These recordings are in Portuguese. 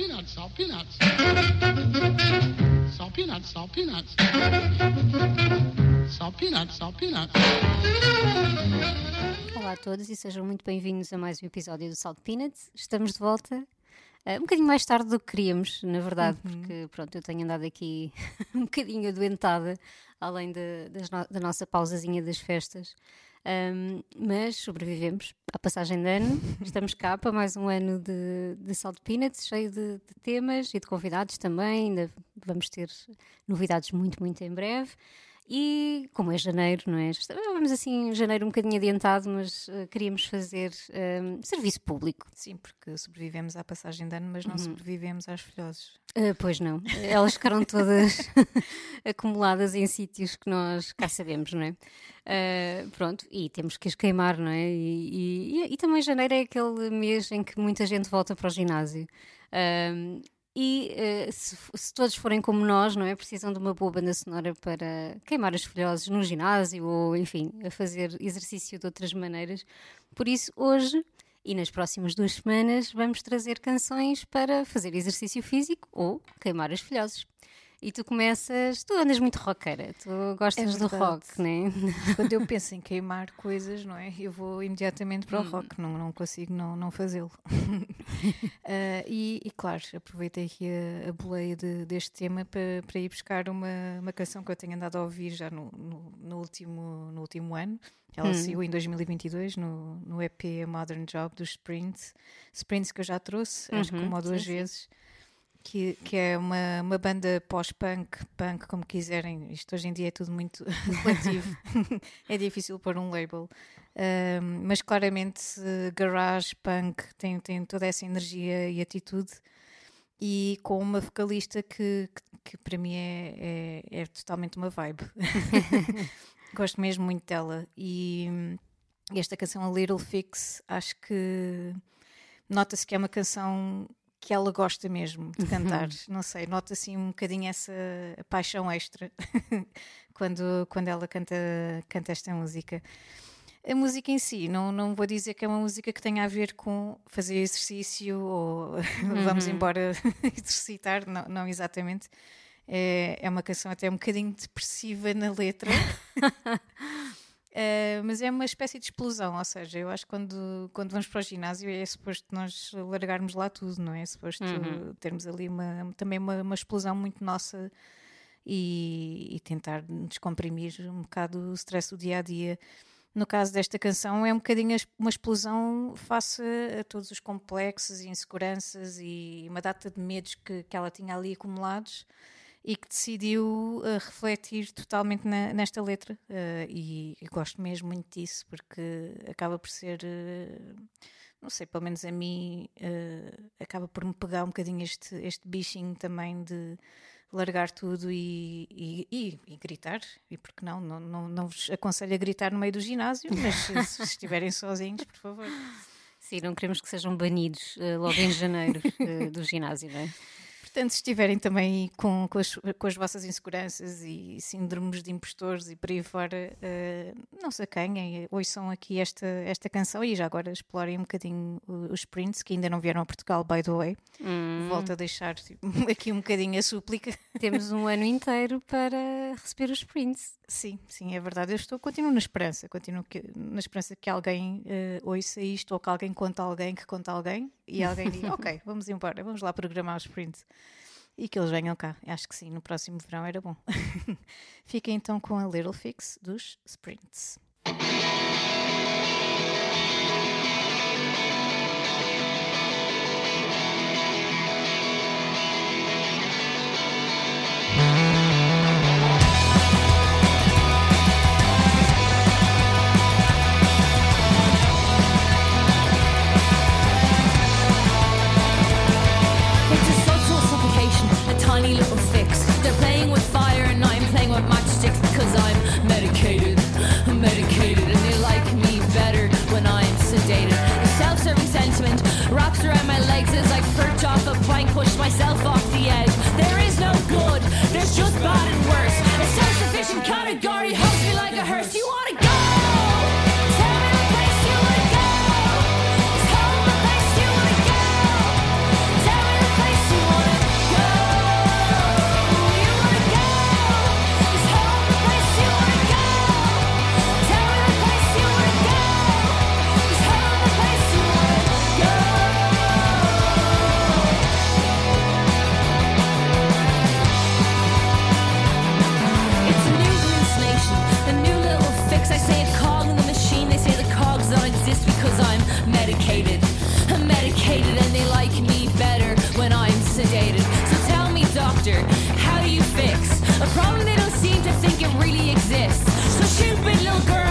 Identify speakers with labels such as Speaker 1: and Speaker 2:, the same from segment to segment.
Speaker 1: peanuts, salt peanuts. Salt peanuts, salt peanuts. Salt peanuts, salt peanuts.
Speaker 2: Olá a todos e sejam muito bem-vindos a mais um episódio do Salt Peanuts. Estamos de volta. uh, um bocadinho mais tarde do que queríamos, na verdade, porque pronto, eu tenho andado aqui um bocadinho adoentada, além de- das no- da nossa pausazinha das festas. Um, mas sobrevivemos à passagem de ano. Estamos cá para mais um ano de, de Salt Peanuts, cheio de, de temas e de convidados também. Ainda vamos ter novidades muito, muito em breve. E como é janeiro, não é? Já Vamos assim, janeiro um bocadinho adiantado, mas eh, queríamos fazer um, serviço público.
Speaker 3: Sim, porque sobrevivemos à passagem de ano, mas não sobrevivemos às filhoses.
Speaker 2: Ah, pois não, elas ficaram todas acumuladas em sítios que nós cá sabemos, não é? Ah, pronto, e temos que as queimar, não é? E, e- e também janeiro é aquele mês em que muita gente volta para o ginásio. Ah, e eh, se, se todos forem como nós, não é? Precisam de uma boa banda sonora para queimar as folhoses no ginásio ou, enfim, a fazer exercício de outras maneiras. Por isso, hoje e nas próximas duas semanas vamos trazer canções para fazer exercício físico ou queimar as folhoses. E tu começas, tu andas muito roqueira, tu gostas do
Speaker 3: verdade.
Speaker 2: rock, não é?
Speaker 3: Quando eu penso em queimar coisas, não é? Eu vou imediatamente para o rock, não, não consigo não, não fazê-lo. Ah, e, e, claro, aproveitei aqui a, a boleia de- deste tema para, para ir buscar uma, uma canção que eu tenho andado a ouvir já no, no, no último, no último ano. Ela saiu em 2022 no, no EP A Modern Job dos Sprints. Sprints que eu já trouxe, acho que uma ou duas
Speaker 2: sim, sim.
Speaker 3: Que, que é uma, uma banda pós-punk, punk, como quiserem. Isto hoje em dia é tudo muito relativo. é difícil pôr um label. Ahm, mas claramente, eh, garage, punk, tem, tem toda essa energia e atitude. E com uma vocalista que, que, que para mim é, é, é totalmente uma vibe. Gosto mesmo muito dela. E hum, esta canção, A Little Fix, acho que nota-se que é uma canção que ela gosta mesmo de cantar. Não sei, nota assim um bocadinho essa paixão extra quando, quando ela canta, canta esta música. A música em si, não, não vou dizer que é uma música que tenha a ver com fazer exercício ou vamos embora exercitar, não, não exatamente. É, é uma canção até um bocadinho depressiva na letra. Uh, mas é uma espécie de explosão, ou seja, eu acho que quando, quando vamos para o ginásio é suposto nós largarmos lá tudo, não é? É suposto termos ali uma, também uma, uma explosão muito nossa e, e tentar descomprimir um bocado o stress do dia a dia. No caso desta canção, é um bocadinho uma explosão face a todos os complexos e inseguranças e uma data de medos que, que ela tinha ali acumulados e que decidiu eh, refletir totalmente na- nesta letra. eh, e eu gosto mesmo muito disso, porque acaba por ser, eh, não sei, pelo menos a mim, acaba por me pegar um bocadinho este, este bichinho também de largar tudo e, e, e- e gritar. E porque não? Não, não? não vos aconselho a gritar no meio do ginásio, mas se, se estiverem sozinhos, por favor.
Speaker 2: Sim, não queremos que sejam banidos logo em janeiro do ginásio, não é?
Speaker 3: Portanto, se estiverem também com, com, as, com as vossas inseguranças e síndromes de impostores e por aí fora, eh, não se acanhem, ouçam aqui esta, esta canção e já agora explorem um bocadinho os sprints que ainda não vieram a Portugal, by the way. Volto a deixar tipo, aqui um bocadinho a súplica.
Speaker 2: Temos um ano inteiro para receber os prints.
Speaker 3: Sim, sim, é verdade. Eu estou, continuo na esperança, continuo que- na esperança que alguém eh, ouça isto ou que alguém conte a alguém que conta a alguém e alguém diga, ok, vamos embora, vamos lá programar os sprints. E que eles venham cá. Acho que sim, no próximo verão era bom. Fiquem então com a Little Fix dos Sprints.
Speaker 4: Around my legs as I perch off a plank, push myself off the edge. There is no good, there's just bad and worse. A self-sufficient category holds me like a hearse. You wanna medicated and they like me better when I'm sedated. So tell me, doctor, how do you fix a problem they don't seem to think it really exists? So stupid little girl,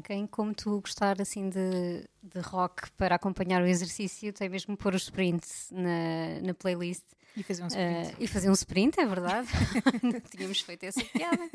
Speaker 2: quem como tu gostar assim de, de rock para acompanhar o exercício tem mesmo pôr os sprints na, na playlist.
Speaker 3: E fazer um
Speaker 2: Ah,
Speaker 3: sprint.
Speaker 2: e fazer um sprint, é verdade. Não tínhamos feito essa piada.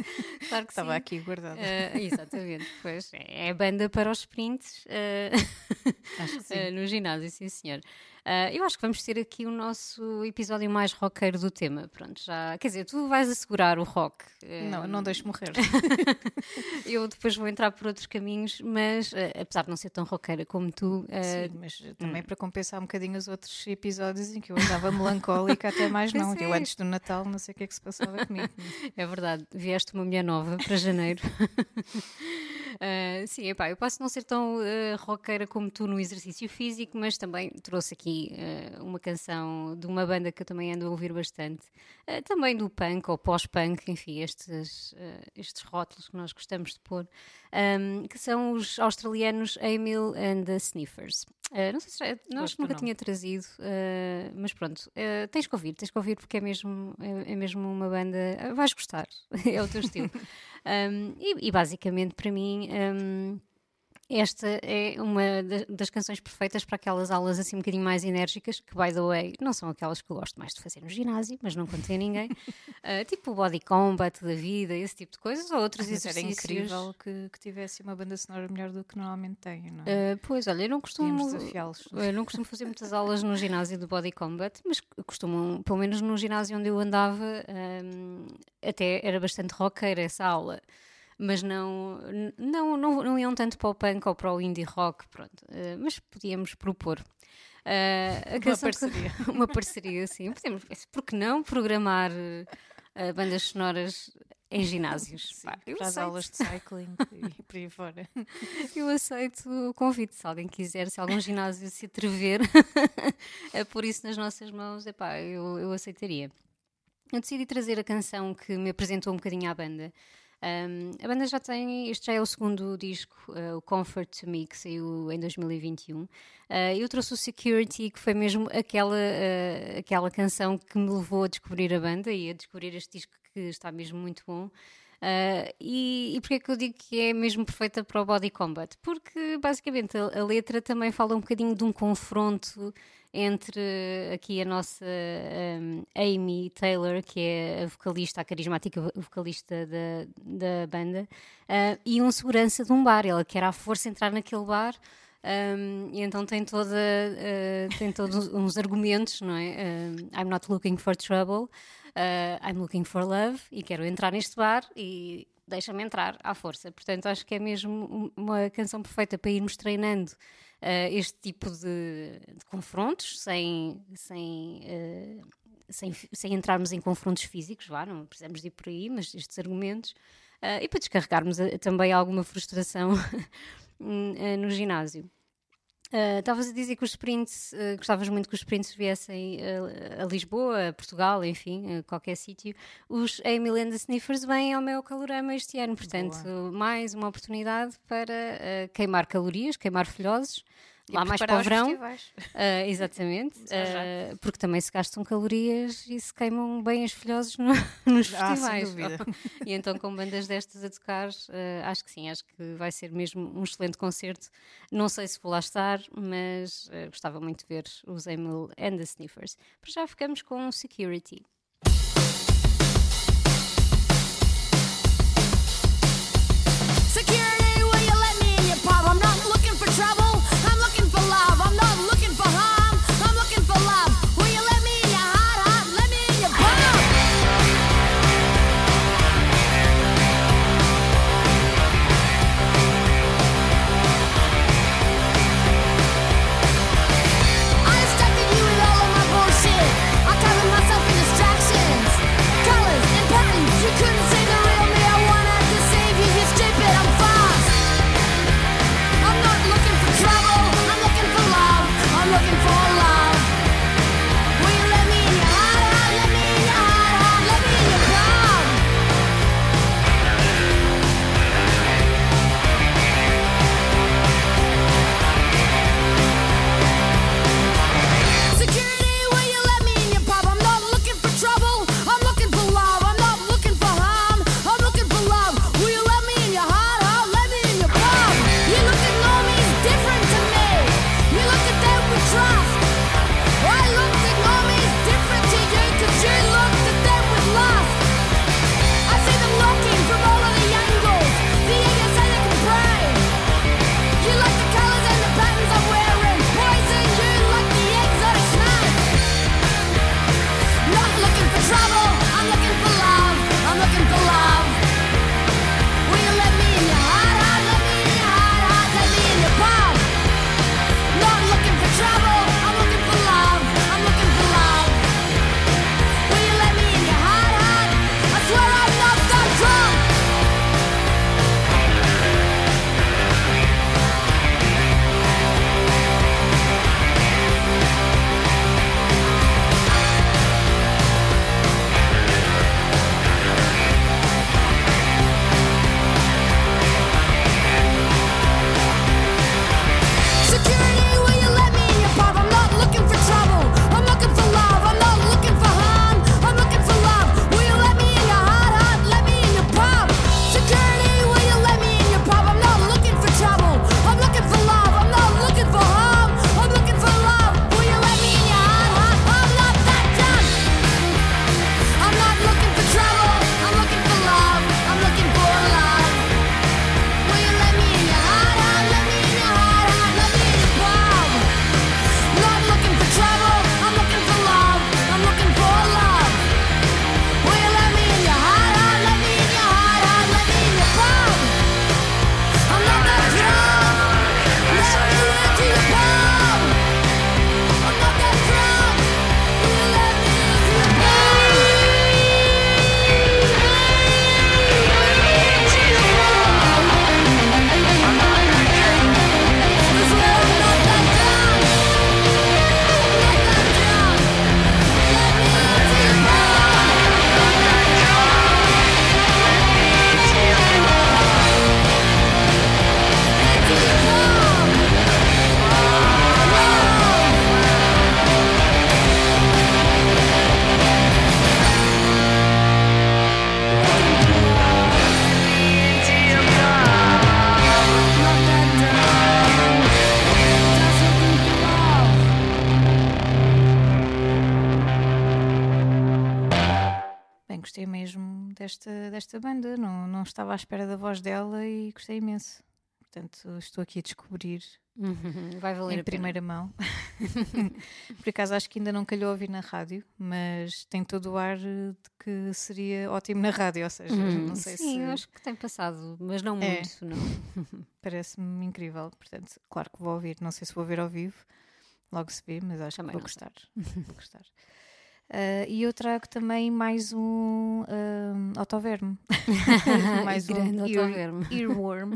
Speaker 2: Claro que
Speaker 3: Estava
Speaker 2: sim.
Speaker 3: aqui guardado.
Speaker 2: Ah, exatamente, pois é banda para os sprints ah, no ginásio, sim senhor. Ah, eu acho que vamos ter aqui o nosso episódio mais roqueiro do tema. Pronto, já. Quer dizer, tu vais assegurar o rock. ah,
Speaker 3: Não, não deixo morrer.
Speaker 2: Eu depois vou entrar por outros caminhos, mas ah, apesar de não ser tão roqueira como tu, ah,
Speaker 3: Sim, mas também para compensar um bocadinho os outros episódios em que eu andava melancólica até mais não. Eu
Speaker 2: é.
Speaker 3: antes do Natal não sei o que é que se passava comigo.
Speaker 2: É verdade, vieste uma mulher nova para janeiro. Ah, sim, epá, eu posso não ser tão ah, roqueira como tu no exercício físico, mas também trouxe aqui ah, uma canção de uma banda que eu também ando a ouvir bastante, Ah, também do punk ou pós-punk, enfim, estes, estes rótulos que nós gostamos de pôr, ahm, que são os australianos Emil and the Sniffers. Ah, não sei se já, não, acho que nunca
Speaker 3: nome.
Speaker 2: tinha trazido, ah, mas pronto, ah, tens que ouvir, tens que ouvir porque é mesmo, é, é mesmo uma banda. vais gostar, é o teu estilo. Um, e, e basicamente para mim. um, esta é uma da- das canções perfeitas para aquelas aulas assim um bocadinho mais enérgicas, que, by the way, não são aquelas que eu gosto mais de fazer no ginásio, mas não contei a ninguém. Ah, tipo o body combat da vida, esse tipo de coisas, ou outros
Speaker 3: era
Speaker 2: exercícios.
Speaker 3: incrível que, que tivesse uma banda sonora melhor do que normalmente tem, não é?
Speaker 2: Ah, pois, olha, eu não costumo. Eu não costumo fazer muitas aulas no ginásio do Body Combat, mas costumam, pelo menos no ginásio onde eu andava, hum, até era bastante roqueira essa aula. Mas não, não, não, não iam tanto para o punk ou para o indie rock, pronto. Ah, mas podíamos propor. A
Speaker 3: Uma
Speaker 2: canção que-
Speaker 3: parceria.
Speaker 2: uma parceria, sim. Podemos, por que não programar ah, bandas sonoras em ginásios?
Speaker 3: Sim,
Speaker 2: Pá,
Speaker 3: para as aulas de cycling e por aí fora.
Speaker 2: Eu aceito o convite. Se alguém quiser, se algum ginásio se atrever a pôr isso nas nossas mãos, epá, eu, eu aceitaria. Eu decidi trazer a canção que me apresentou um bocadinho à banda. Um, a banda já tem, este já é o segundo disco, uh, o Comfort to Me, que saiu em 2021. Uh, eu trouxe o Security, que foi mesmo aquela, uh, aquela canção que me levou a descobrir a banda e a descobrir este disco que está mesmo muito bom. Uh, e, e porquê é que eu digo que é mesmo perfeita para o body combat? Porque basicamente a, a letra também fala um bocadinho de um confronto entre aqui a nossa um, Amy Taylor, que é a vocalista, a carismática vocalista da, da banda, uh, e um segurança de um bar. Ela quer à força entrar naquele bar. Um, e então tem toda uh, tem todos uns argumentos, não é? Um, I'm not looking for trouble, uh, I'm looking for love e quero entrar neste bar e deixa-me entrar à força. Portanto, acho que é mesmo uma canção perfeita para irmos treinando uh, este tipo de, de confrontos sem, sem
Speaker 5: sem, sem entrarmos em confrontos físicos, vá, não precisamos de ir por aí, mas estes argumentos, uh, e para descarregarmos a, também alguma frustração no ginásio. Estavas uh, a dizer que os sprints, uh, gostavas muito que os sprints viessem uh, a Lisboa, a Portugal, enfim, a qualquer sítio. Os Emily and the Sniffers vêm ao meu calorama este ano, portanto, Boa. mais uma oportunidade para queimar calorias, queimar filhosos lá mais para o verão. Uh, exatamente, uh, porque também se gastam calorias e se queimam bem as filhoses no, nos ah, festivais. e então, com bandas destas a tocar, uh, acho que sim, acho que vai ser mesmo um excelente concerto. Não sei se vou lá estar, mas gostava muito de ver os Emil and the Sniffers. Para já ficamos com Security. Estava à espera da voz dela e gostei imenso. Portanto, estou aqui a descobrir Vai valer
Speaker 3: em primeira mão. Por acaso acho que ainda não calhou ouvir na rádio, mas tem todo o ar de que seria ótimo na rádio, ou seja, uhum. não sei
Speaker 5: Sim,
Speaker 3: se.
Speaker 5: acho que tem passado, mas não é. muito, não.
Speaker 3: Parece-me incrível, portanto, claro que vou ouvir, não sei se vou ver ao vivo, logo se vê, mas acho Também que vou gostar. vou gostar. Uh, e eu trago também mais um uh, autoverme. mais
Speaker 2: Grande
Speaker 3: um ear-
Speaker 2: autoverme.
Speaker 3: earworm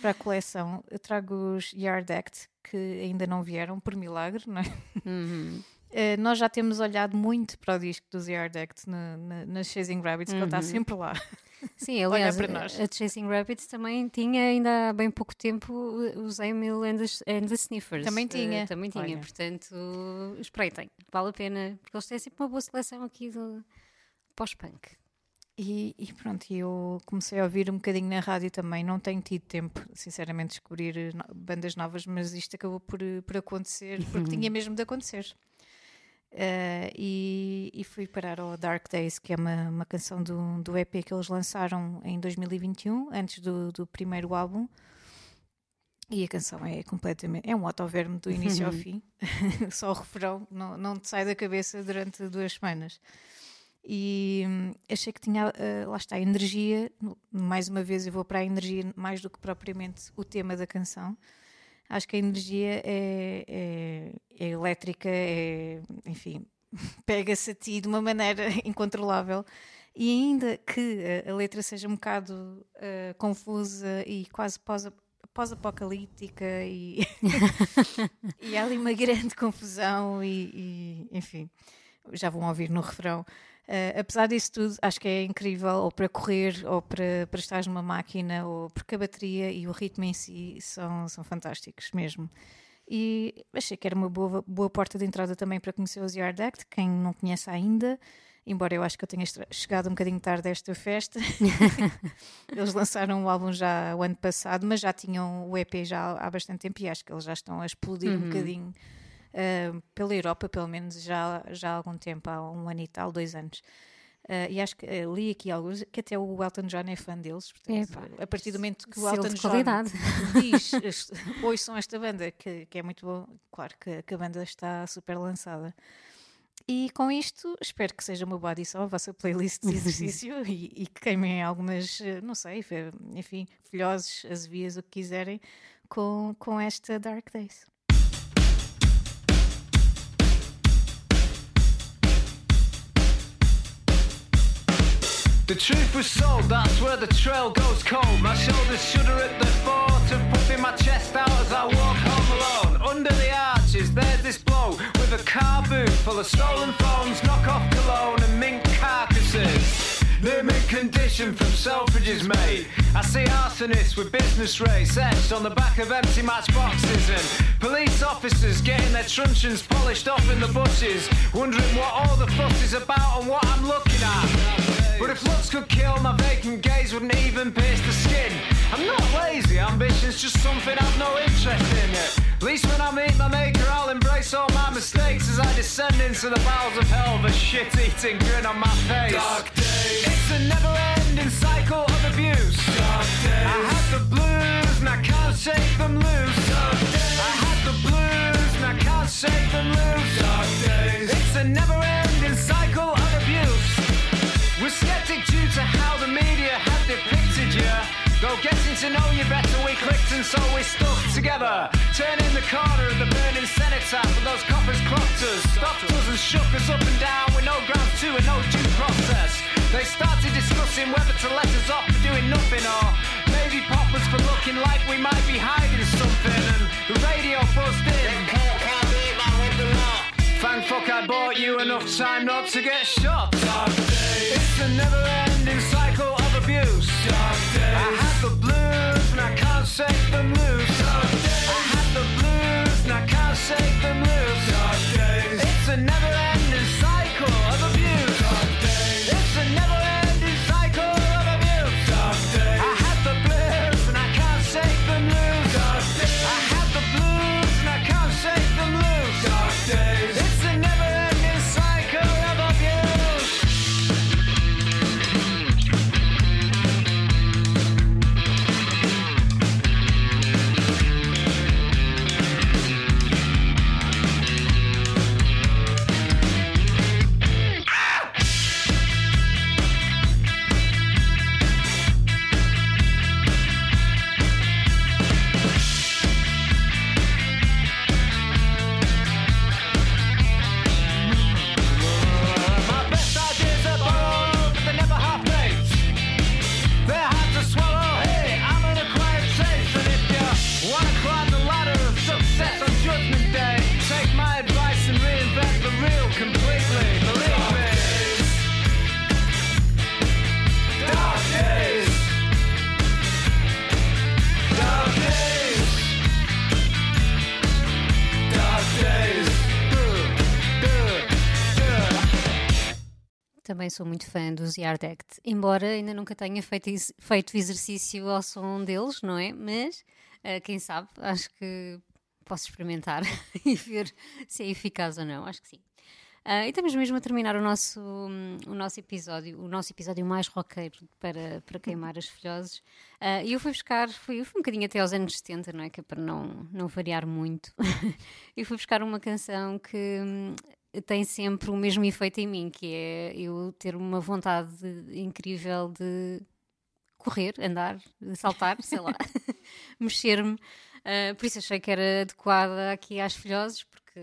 Speaker 3: para a coleção. Eu trago os Yard Act, que ainda não vieram, por milagre, não é?
Speaker 2: Uhum.
Speaker 3: Uh, nós já temos olhado muito para o disco dos Yard Act na, na, nas Chasing Rabbits, que ele está
Speaker 2: Uhum.
Speaker 3: sempre lá.
Speaker 2: Sim, aliás,
Speaker 3: para
Speaker 2: a-
Speaker 3: nós.
Speaker 2: a Chasing Rabbits também tinha ainda há bem pouco tempo os Emil and the, and the Sniffers.
Speaker 3: Também
Speaker 2: Eh,
Speaker 3: tinha.
Speaker 2: também tinha,
Speaker 3: Olha.
Speaker 2: portanto, espreitem, vale a pena, porque eles têm sempre uma boa seleção aqui do pós-punk.
Speaker 3: E, e pronto, eu comecei a ouvir um bocadinho na rádio também. Não tenho tido tempo, sinceramente, de descobrir no- bandas novas, mas isto acabou por, eh, por acontecer, porque tinha mesmo de acontecer. Eh, e, e fui parar ao Dark Days, que é uma, uma canção do, do EP que eles lançaram em 2021, antes do, do primeiro álbum. E a canção é completamente. É um autoverme do início ao fim. Só o refrão não, não te sai da cabeça durante duas semanas. E hum, achei que tinha, ah, lá está, energia. Mais uma vez, eu vou para a energia mais do que propriamente o tema da canção. Acho que a energia é, é, é elétrica, é, enfim, pega-se a ti de uma maneira incontrolável. E ainda que a, a letra seja um bocado ah, confusa e quase pós- pós-apocalíptica e, e há ali uma grande confusão e, e, enfim, já vão ouvir no refrão. Ah, apesar disso tudo, acho que é incrível, ou para correr, ou para, para estar numa máquina, ou porque a bateria e o ritmo em si são, são fantásticos mesmo. E achei que era uma boa, boa porta de entrada também para conhecer os Yard Act, quem não conhece ainda, embora eu acho que eu tenha chegado um bocadinho tarde a esta festa. eles lançaram o álbum já o ano passado, mas já tinham o EP já há bastante tempo e acho que eles já estão a explodir um bocadinho ah, pela Europa, pelo menos já, já há algum tempo, há um ano e tal, dois anos. Ah, e acho que ah, li aqui alguns que até o Elton John é fã deles. Portanto,
Speaker 2: Epá,
Speaker 3: a partir do momento que o Elton John
Speaker 2: qualidade.
Speaker 3: diz ouçam esta banda, que, que é muito bom, claro que, que a banda está super lançada. E com isto, espero que seja uma boa adição à vossa playlist de exercício e, e que queimem algumas, não sei, enfim, filhoses, azevias, o que quiserem, com, com esta Dark Days.
Speaker 6: The truth was sold, that's where the trail goes cold. My shoulders shudder at the thought of puffing my chest out as I walk home alone. Under the arches, there's this blow with a car boot full of stolen phones, knockoff cologne, and mink carcasses. They're condition from Selfridges, mate. I see arsonists with business rates etched on the back of empty matchboxes and police officers getting their truncheons polished off in the bushes, wondering what all the fuss is about and what I'm looking at. But if looks could kill, my vacant gaze wouldn't even pierce the skin. I'm not lazy, ambition's just something I've no interest in. At least when I meet my maker, I'll embrace all my mistakes as I descend into the bowels of hell with a shit-eating grin on my face. Dark days. It's a never-ending cycle of abuse. Dark days. I had the blues and I can't shake them loose. Dark days. I had the blues and I can't shake them loose. Dark days. It's a never-ending cycle of abuse. We're skeptic due to how the media have depicted you. Though getting to know you better, we clicked and so we stuck together. Turning the corner of the burning cenotaph, and those coppers clocked us, stopped us and shook us up and down with no grounds to and no due process. They started discussing whether to let us off for doing nothing or maybe pop us for looking like we might be hiding something. And the radio buzzed in. Thank fuck I bought you enough time not to get shot. It's a never ending shake them loose. I had the blues and I can't shake them loose.
Speaker 2: Sou muito fã dos Yard Act, embora ainda nunca tenha feito, feito exercício ao som deles, não é? Mas ah, quem sabe, acho que posso experimentar e ver se é eficaz ou não. Acho que sim. Ah, e estamos mesmo a terminar o nosso, hum, o nosso episódio, o nosso episódio mais roqueiro para, para queimar as filhoses. Ah, E eu fui buscar, fui, fui um bocadinho até aos anos 70, não é? Que é para não, não variar muito. e fui buscar uma canção que tem sempre o mesmo efeito em mim, que é eu ter uma vontade incrível de correr, andar, saltar, sei lá, mexer-me. Ah, por isso achei que era adequada aqui às filhoses, porque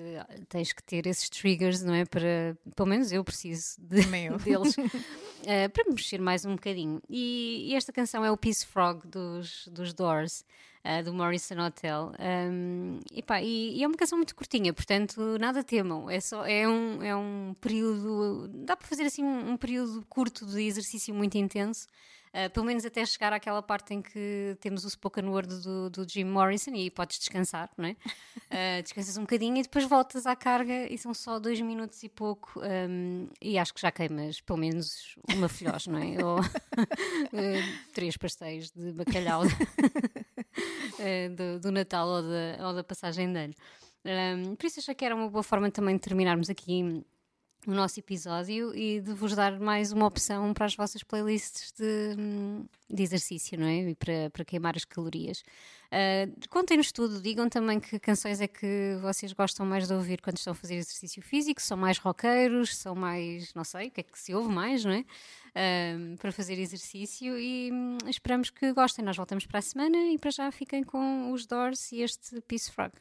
Speaker 2: tens que ter esses triggers, não é? Para, pelo menos eu preciso de,
Speaker 3: eu.
Speaker 2: deles ah, para me mexer mais um bocadinho. E, e esta canção é o Peace Frog dos, dos Doors. ah, do Morrison Hotel Um, e, pá, e- e é uma canção muito curtinha, portanto nada temam, é, só, é, um, é um período, dá para fazer assim um, um período curto de exercício muito intenso, Uh, pelo menos até chegar àquela parte em que temos o spoken word do, do Jim Morrison e podes descansar, não é? Uh, descansas um bocadinho e depois voltas à carga e são só dois minutos e pouco um, e acho que já queimas pelo menos uma filhós, não é? Ou uh, três pastéis de bacalhau do, do Natal ou da, ou da passagem de ano. Um, por isso achei que era uma boa forma também de terminarmos aqui o nosso episódio e de vos dar mais uma opção para as vossas playlists de, hum, de exercício, não é? E para, para queimar as calorias. Uh, Contem-nos tudo, digam também que canções é que vocês gostam mais de ouvir quando estão a fazer exercício físico, são mais roqueiros, são mais, não sei, o que é que se ouve mais, não é? Um, para fazer exercício e hum, esperamos que gostem. Nós voltamos para a semana e para já fiquem com os Doors e este Peace Frog.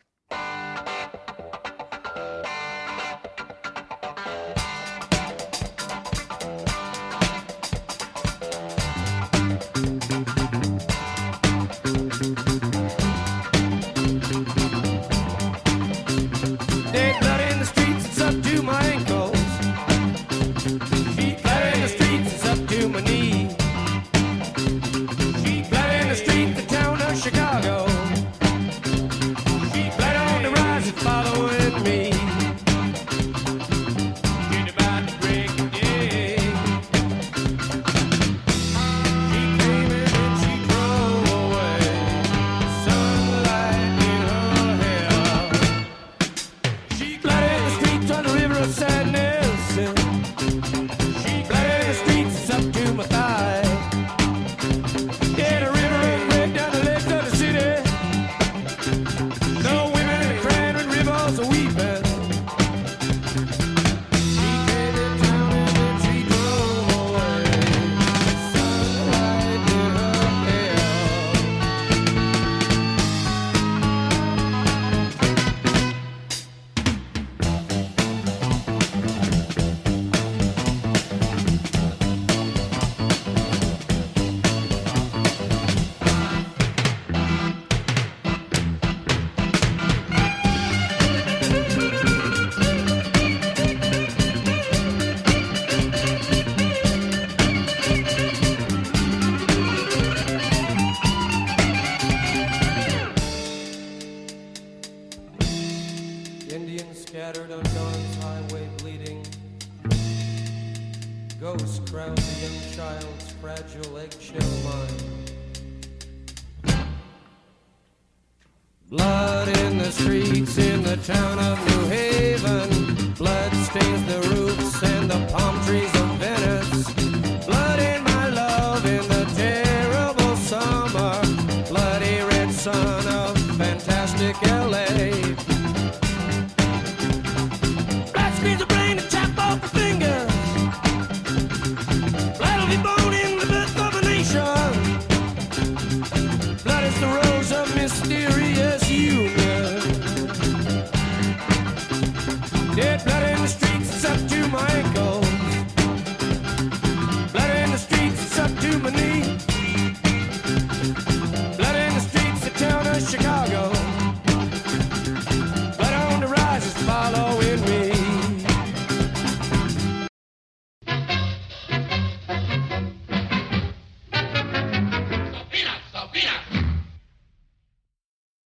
Speaker 7: Dick L.A.